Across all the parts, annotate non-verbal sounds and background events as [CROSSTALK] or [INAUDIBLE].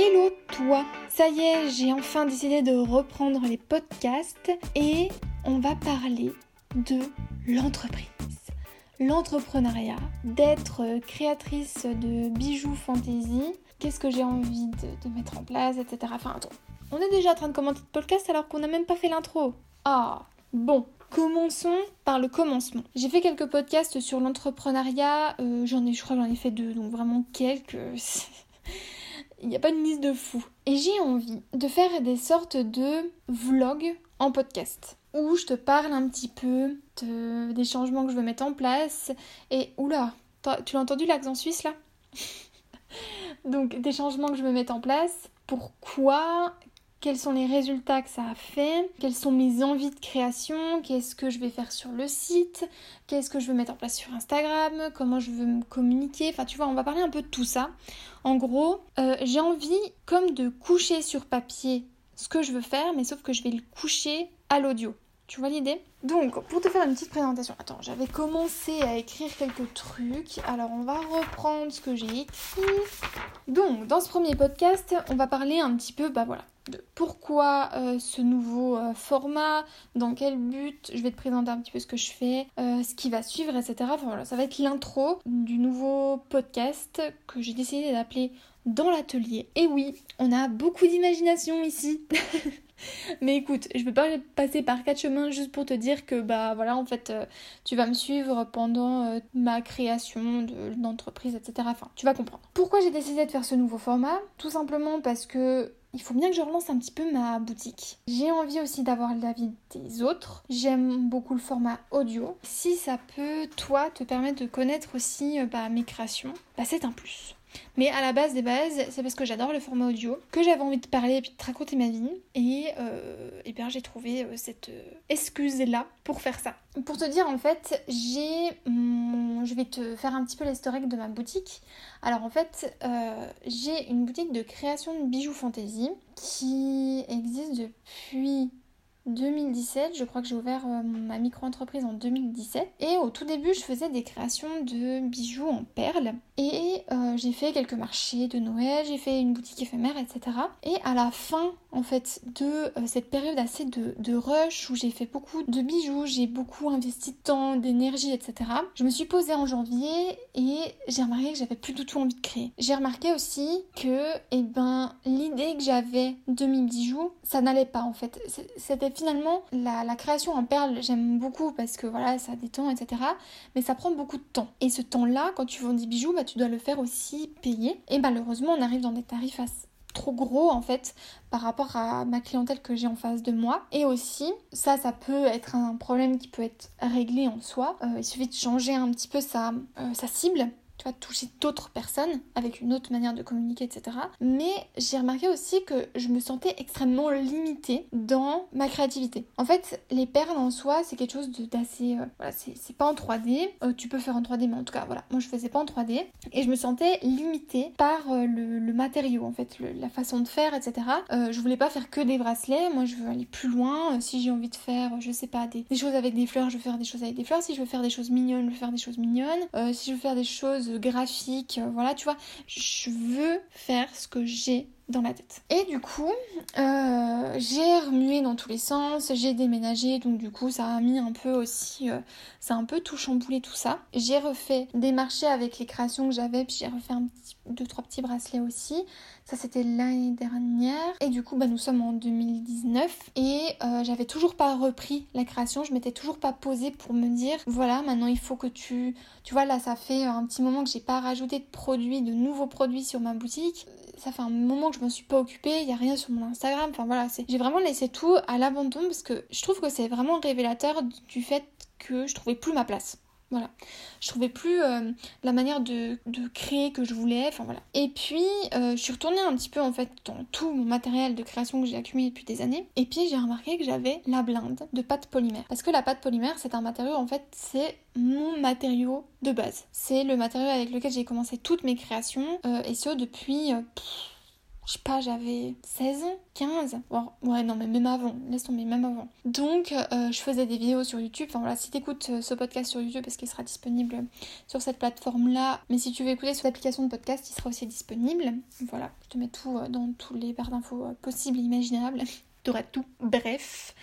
Hello toi Ça y est, j'ai enfin décidé de reprendre les podcasts et on va parler de l'entreprise. L'entrepreneuriat, d'être créatrice de bijoux fantasy, qu'est-ce que j'ai envie de, mettre en place, etc. Enfin, attends, on est déjà en train de commenter le podcast alors qu'on n'a même pas fait l'intro. Ah, bon, Commençons par le commencement. J'ai fait quelques podcasts sur l'entrepreneuriat, euh, j'en ai, je crois, j'en ai fait deux, donc vraiment quelques. [LAUGHS] Il n'y a pas une liste de fous. Et j'ai envie de faire des sortes de vlogs en podcast où je te parle un petit peu des changements que je veux mettre en place. Et oula, tu l'as entendu l'accent suisse là? [LAUGHS] Donc des changements que je veux mettre en place. Pourquoi? Quels sont les résultats que ça a fait, quelles sont mes envies de création, qu'est-ce que je vais faire sur le site, qu'est-ce que je veux mettre en place sur Instagram, comment je veux me communiquer, enfin tu vois, on va parler un peu de tout ça. En gros, euh, j'ai envie comme de coucher sur papier ce que je veux faire, mais sauf que je vais le coucher à l'audio. Tu vois l'idée? Donc, pour te faire une petite présentation, attends, j'avais commencé à écrire quelques trucs, alors on va reprendre ce que j'ai écrit. Donc, dans ce premier podcast, on va parler un petit peu, bah voilà, pourquoi euh, ce nouveau euh, format, dans quel but, je vais te présenter un petit peu ce que je fais, euh, ce qui va suivre, etc. Enfin voilà, ça va être l'intro du nouveau podcast que j'ai décidé d'appeler Dans l'atelier. Et oui, on a beaucoup d'imagination ici [LAUGHS] Mais écoute, je vais pas passer par quatre chemins juste pour te dire que bah voilà en fait tu vas me suivre pendant ma création d'entreprise, etc. Enfin, tu vas comprendre. Pourquoi j'ai décidé de faire ce nouveau format? Tout simplement parce que il faut bien que je relance un petit peu ma boutique. J'ai envie aussi d'avoir l'avis des autres. J'aime beaucoup le format audio. Si ça peut, toi, te permettre de connaître aussi euh, bah, mes créations, bah, c'est un plus. Mais à la base des bases, c'est parce que j'adore le format audio, que j'avais envie de parler et puis de raconter ma vie. Et, euh, bien j'ai trouvé euh, cette euh, excuse-là pour faire ça. Pour te dire en fait, j'ai je vais te faire un petit peu l'historique de ma boutique. Alors en fait, j'ai une boutique de création de bijoux fantasy qui existe depuis 2017, je crois que j'ai ouvert euh, ma micro-entreprise en 2017. Et au tout début, je faisais des créations de bijoux en perles. Et euh, j'ai fait quelques marchés de Noël, j'ai fait une boutique éphémère, etc. Et à la fin, en fait, de euh, cette période assez de, rush où j'ai fait beaucoup de bijoux, j'ai beaucoup investi de temps, d'énergie, etc. Je me suis posée en janvier et j'ai remarqué que j'avais plus du tout envie de créer. J'ai remarqué aussi que, eh ben, l'idée que j'avais de mes bijoux, ça n'allait pas en fait. C'était finalement, la, création en perles, j'aime beaucoup parce que voilà, ça détend, etc. Mais ça prend beaucoup de temps. Et ce temps-là, quand tu vends des bijoux, bah, tu dois le faire aussi payer. Et malheureusement, on arrive dans des tarifs trop gros en fait par rapport à ma clientèle que j'ai en face de moi et aussi ça ça peut être un problème qui peut être réglé en soi euh, il suffit de changer un petit peu sa, euh, sa cible tu vois, toucher d'autres personnes avec une autre manière de communiquer, etc. Mais j'ai remarqué aussi que je me sentais extrêmement limitée dans ma créativité. En fait, les perles en soi, c'est quelque chose d'assez... Euh, voilà, c'est pas en 3D. Euh, tu peux faire en 3D, mais en tout cas, voilà, moi je faisais pas en 3D. Et je me sentais limitée par euh, le, matériau, en fait, la façon de faire, etc. je voulais pas faire que des bracelets, moi je veux aller plus loin. si j'ai envie de faire, je sais pas, des, des, choses avec des fleurs, je veux faire des choses avec des fleurs. Si je veux faire des choses mignonnes, je veux faire des choses mignonnes. si je veux faire des choses graphique, euh, voilà, tu vois. Je veux faire ce que j'ai dans la tête. Et du coup, euh, j'ai remué dans tous les sens, j'ai déménagé, donc du coup, ça a mis un peu aussi, euh, ça a un peu tout chamboulé tout ça. J'ai refait des marchés avec les créations que j'avais, puis j'ai refait un petit, deux trois petits bracelets aussi. Ça c'était l'année dernière. Et du coup, bah, nous sommes en 2019 et euh, j'avais toujours pas repris la création. Je m'étais toujours pas posée pour me dire, voilà, maintenant il faut que tu, tu vois, là ça fait un petit moment que j'ai pas rajouté de produits, de nouveaux produits sur ma boutique ça fait un moment que je m'en suis pas occupée, il y a rien sur mon Instagram, enfin voilà, j'ai vraiment laissé tout à l'abandon parce que je trouve que c'est vraiment révélateur du fait que je trouvais plus ma place. Voilà. Je trouvais plus euh, la manière de, créer que je voulais. Enfin voilà. Et puis, euh, je suis retournée un petit peu en fait dans tout mon matériel de création que j'ai accumulé depuis des années. Et puis, j'ai remarqué que j'avais la blinde de pâte polymère. Parce que la pâte polymère, c'est un matériau en fait, c'est mon matériau de base. C'est le matériau avec lequel j'ai commencé toutes mes créations. Euh, et ce depuis je sais pas, j'avais 16 ans, 15. Bon, ouais, non, mais même avant, laisse tomber, même avant. Donc, euh, je faisais des vidéos sur YouTube. Enfin voilà, si t'écoutes euh, ce podcast sur YouTube, parce qu'il sera disponible sur cette plateforme-là? Mais si tu veux écouter sur l'application de podcast, il sera aussi disponible. Voilà, je te mets tout euh, dans tous les barres d'infos possibles et imaginables. [LAUGHS] T'auras tout. Bref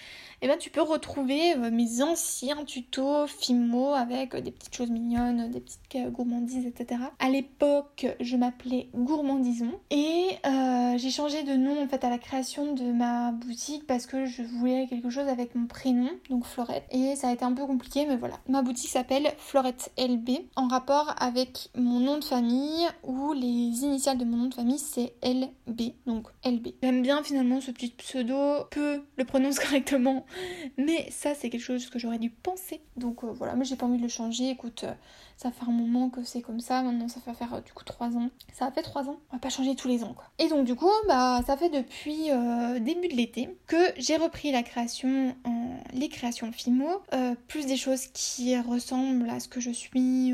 eh ben, tu peux retrouver mes anciens tutos Fimo avec des petites choses mignonnes, des petites gourmandises, etc. À l'époque, je m'appelais Gourmandison et j'ai changé de nom en fait à la création de ma boutique parce que je voulais quelque chose avec mon prénom, donc Florette. Et ça a été un peu compliqué, mais voilà. Ma boutique s'appelle Florette LB en rapport avec mon nom de famille où les initiales de mon nom de famille c'est LB, donc LB. J'aime bien finalement ce petit pseudo, peu le prononce [LAUGHS] correctement mais ça, c'est quelque chose que j'aurais dû penser. Donc euh, voilà, mais j'ai pas envie de le changer. Écoute, euh, ça fait un moment que c'est comme ça. Maintenant, ça fait faire euh, du coup 3 ans. Ça a fait 3 ans. On va pas changer tous les ans, quoi. Et donc, du coup, bah, ça fait depuis début de l'été que j'ai repris la création en les créations Fimo. plus des choses qui ressemblent à ce que je suis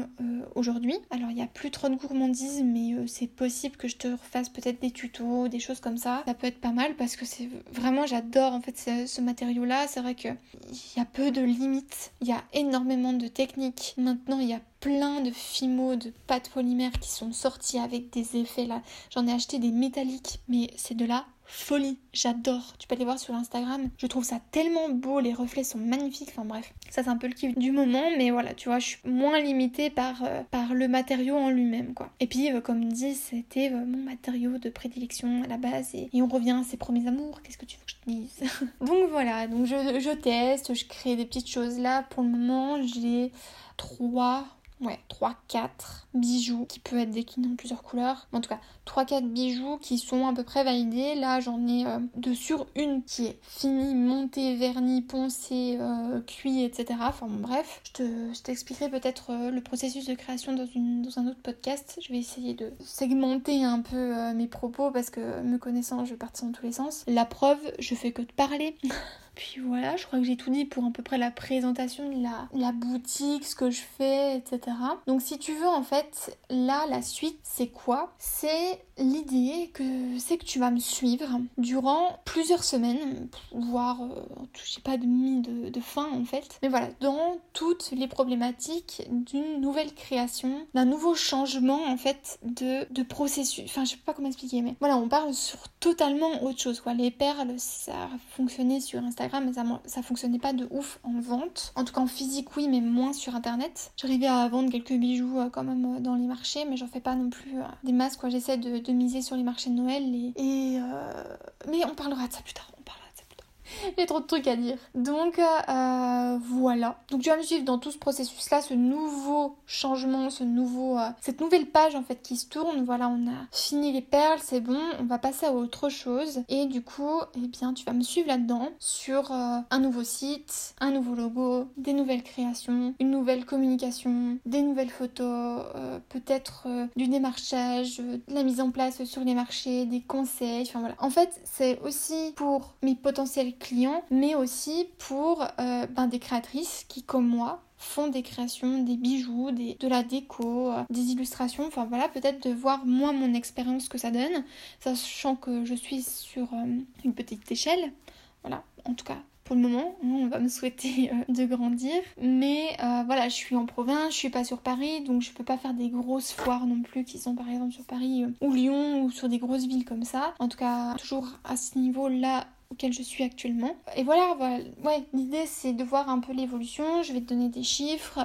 aujourd'hui. Alors, il y a plus trop de gourmandise, mais c'est possible que je te refasse peut-être des tutos, des choses comme ça. Ça peut être pas mal parce que c'est vraiment, j'adore en fait ce matériau-là c'est vrai qu'il y a peu de limites, il y a énormément de techniques. Maintenant, il y a plein de fimo, de pâtes polymères qui sont sortis avec des effets là. J'en ai acheté des métalliques, mais c'est de la folie. J'adore. Tu peux aller voir sur Instagram. Je trouve ça tellement beau. Les reflets sont magnifiques. Enfin bref, ça c'est un peu le kiff du moment. Mais voilà, tu vois, je suis moins limitée par, euh, par le matériau en lui-même, quoi. Et puis, euh, comme dit, c'était euh, mon matériau de prédilection à la base. Et, on revient à ses premiers amours. Qu'est-ce que tu veux que je te dise? [LAUGHS] Donc voilà, donc je, je teste, je crée des petites choses là. Pour le moment, j'ai trois ouais, 3-4 bijoux qui peuvent être déclinés en plusieurs couleurs. En tout cas, 3-4 bijoux qui sont à peu près validés. Là, j'en ai euh, sur une qui est finie, montée, vernis, poncé, euh, cuit, etc. Enfin bref, je t'expliquerai peut-être euh, le processus de création dans, dans un autre podcast. Je vais essayer de segmenter un peu mes propos parce que me connaissant, je vais partir dans tous les sens. La preuve, je fais que de parler. [LAUGHS] Puis voilà, je crois que j'ai tout dit pour à peu près la présentation de la, la boutique, ce que je fais, etc. Donc si tu veux en fait, là la suite c'est quoi? C'est l'idée que c'est que tu vas me suivre durant plusieurs semaines, voire euh, je sais pas de, de fin en fait. Mais voilà, dans toutes les problématiques d'une nouvelle création, d'un nouveau changement en fait de, de processus. Enfin je sais pas comment expliquer mais voilà, on parle sur totalement autre chose quoi. Les perles ça a fonctionné sur Instagram mais ça, fonctionnait pas de ouf en vente. En tout cas en physique oui, mais moins sur internet. J'arrivais à vendre quelques bijoux euh, quand même euh, dans les marchés, mais j'en fais pas non plus euh, des masques quoi. J'essaie de, miser sur les marchés de Noël et, mais on parlera de ça plus tard. [LAUGHS] J'ai trop de trucs à dire. Donc euh, voilà. Donc tu vas me suivre dans tout ce processus-là, ce nouveau changement, ce nouveau, euh, cette nouvelle page en fait qui se tourne. Voilà, on a fini les perles, c'est bon. On va passer à autre chose. Et du coup, eh bien, tu vas me suivre là-dedans sur euh, un nouveau site, un nouveau logo, des nouvelles créations, une nouvelle communication, des nouvelles photos, peut-être du démarchage, la mise en place sur les marchés, des conseils. Enfin voilà. En fait, c'est aussi pour mes potentiels clients, mais aussi pour euh, ben, des créatrices qui, comme moi, font des créations, des bijoux, des, de la déco, euh, des illustrations. Enfin voilà, peut-être de voir moi mon expérience que ça donne, sachant que je suis sur euh, une petite échelle. Voilà, en tout cas pour le moment, on va me souhaiter de grandir. Mais voilà, je suis en province, je suis pas sur Paris, donc je peux pas faire des grosses foires non plus qui sont par exemple sur Paris ou Lyon ou sur des grosses villes comme ça. En tout cas, toujours à ce niveau-là, auquel je suis actuellement. Et voilà, voilà. ouais, l'idée c'est de voir un peu l'évolution. Je vais te donner des chiffres.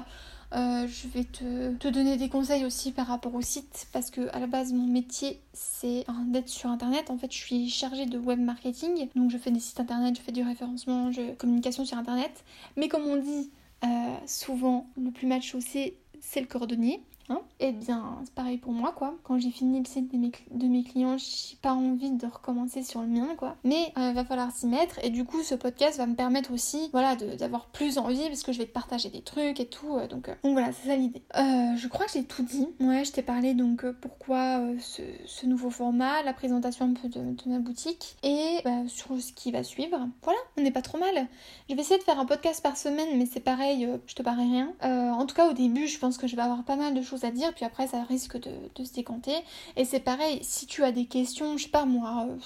Euh, je vais te, te, donner des conseils aussi par rapport au site parce que à la base mon métier c'est d'être sur internet. En fait je suis chargée de web marketing donc je fais des sites internet, je fais du référencement, je communication sur internet. Mais comme on dit euh, souvent le plus mal chaussé c'est le cordonnier. Hein eh bien, c'est pareil pour moi, quoi. Quand j'ai fini le site de mes, clients, j'ai pas envie de recommencer sur le mien, quoi. Mais il euh, va falloir s'y mettre. Et du coup, ce podcast va me permettre aussi, voilà, d'avoir plus envie parce que je vais te partager des trucs et tout. Euh, donc, euh, donc voilà, c'est ça l'idée. je crois que j'ai tout dit. Ouais, je t'ai parlé donc pourquoi ce, nouveau format, la présentation un peu de, de ma boutique et bah, sur ce qui va suivre. Voilà, on n'est pas trop mal. Je vais essayer de faire un podcast par semaine, mais c'est pareil, je te parais rien. en tout cas, au début, je pense que je vais avoir pas mal de choses à dire, puis après ça risque de, se décanter. Et c'est pareil, si tu as des questions, je sais pas moi, euh,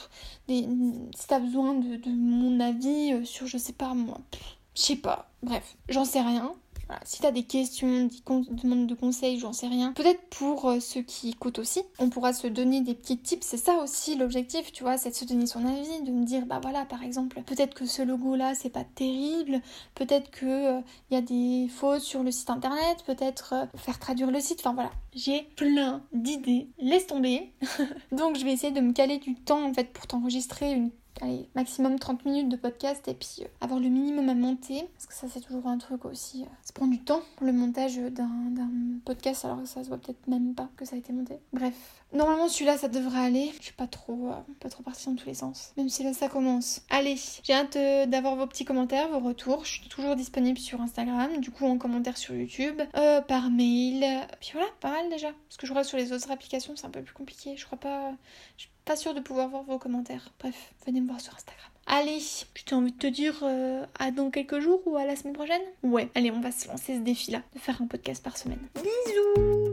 des, si tu as besoin de, de, mon avis euh, sur, je sais pas moi, je sais pas, bref, j'en sais rien. Voilà. Si t'as des questions, des demandes de conseils, j'en sais rien. Peut-être pour euh, ceux qui écoutent aussi, on pourra se donner des petits tips. C'est ça aussi l'objectif, tu vois, c'est de se donner son avis, de me dire, bah voilà, par exemple, peut-être que ce logo-là, c'est pas terrible, peut-être que il euh, y a des fautes sur le site internet, peut-être euh, faire traduire le site. Enfin voilà, j'ai plein d'idées. Laisse tomber. [LAUGHS] Donc je vais essayer de me caler du temps en fait pour t'enregistrer une allez, maximum 30 minutes de podcast et puis euh, avoir le minimum à monter. Parce que ça, c'est toujours un truc aussi. Euh, ça prend du temps, le montage d'un podcast, alors que ça se voit peut-être même pas que ça a été monté. Bref. Normalement, celui-là, ça devrait aller. Je suis pas trop, euh, pas trop partie dans tous les sens. Même si là, ça commence. Allez, j'ai hâte d'avoir vos petits commentaires, vos retours. Je suis toujours disponible sur Instagram, du coup en commentaire sur YouTube, par mail. Puis voilà, pas mal déjà. Parce que je crois que sur les autres applications, c'est un peu plus compliqué. Je crois pas pas sûre de pouvoir voir vos commentaires. Bref, venez me voir sur Instagram. Allez, j'ai envie de te dire euh, à dans quelques jours ou à la semaine prochaine? Ouais, allez, on va se lancer ce défi-là, de faire un podcast par semaine. Bisous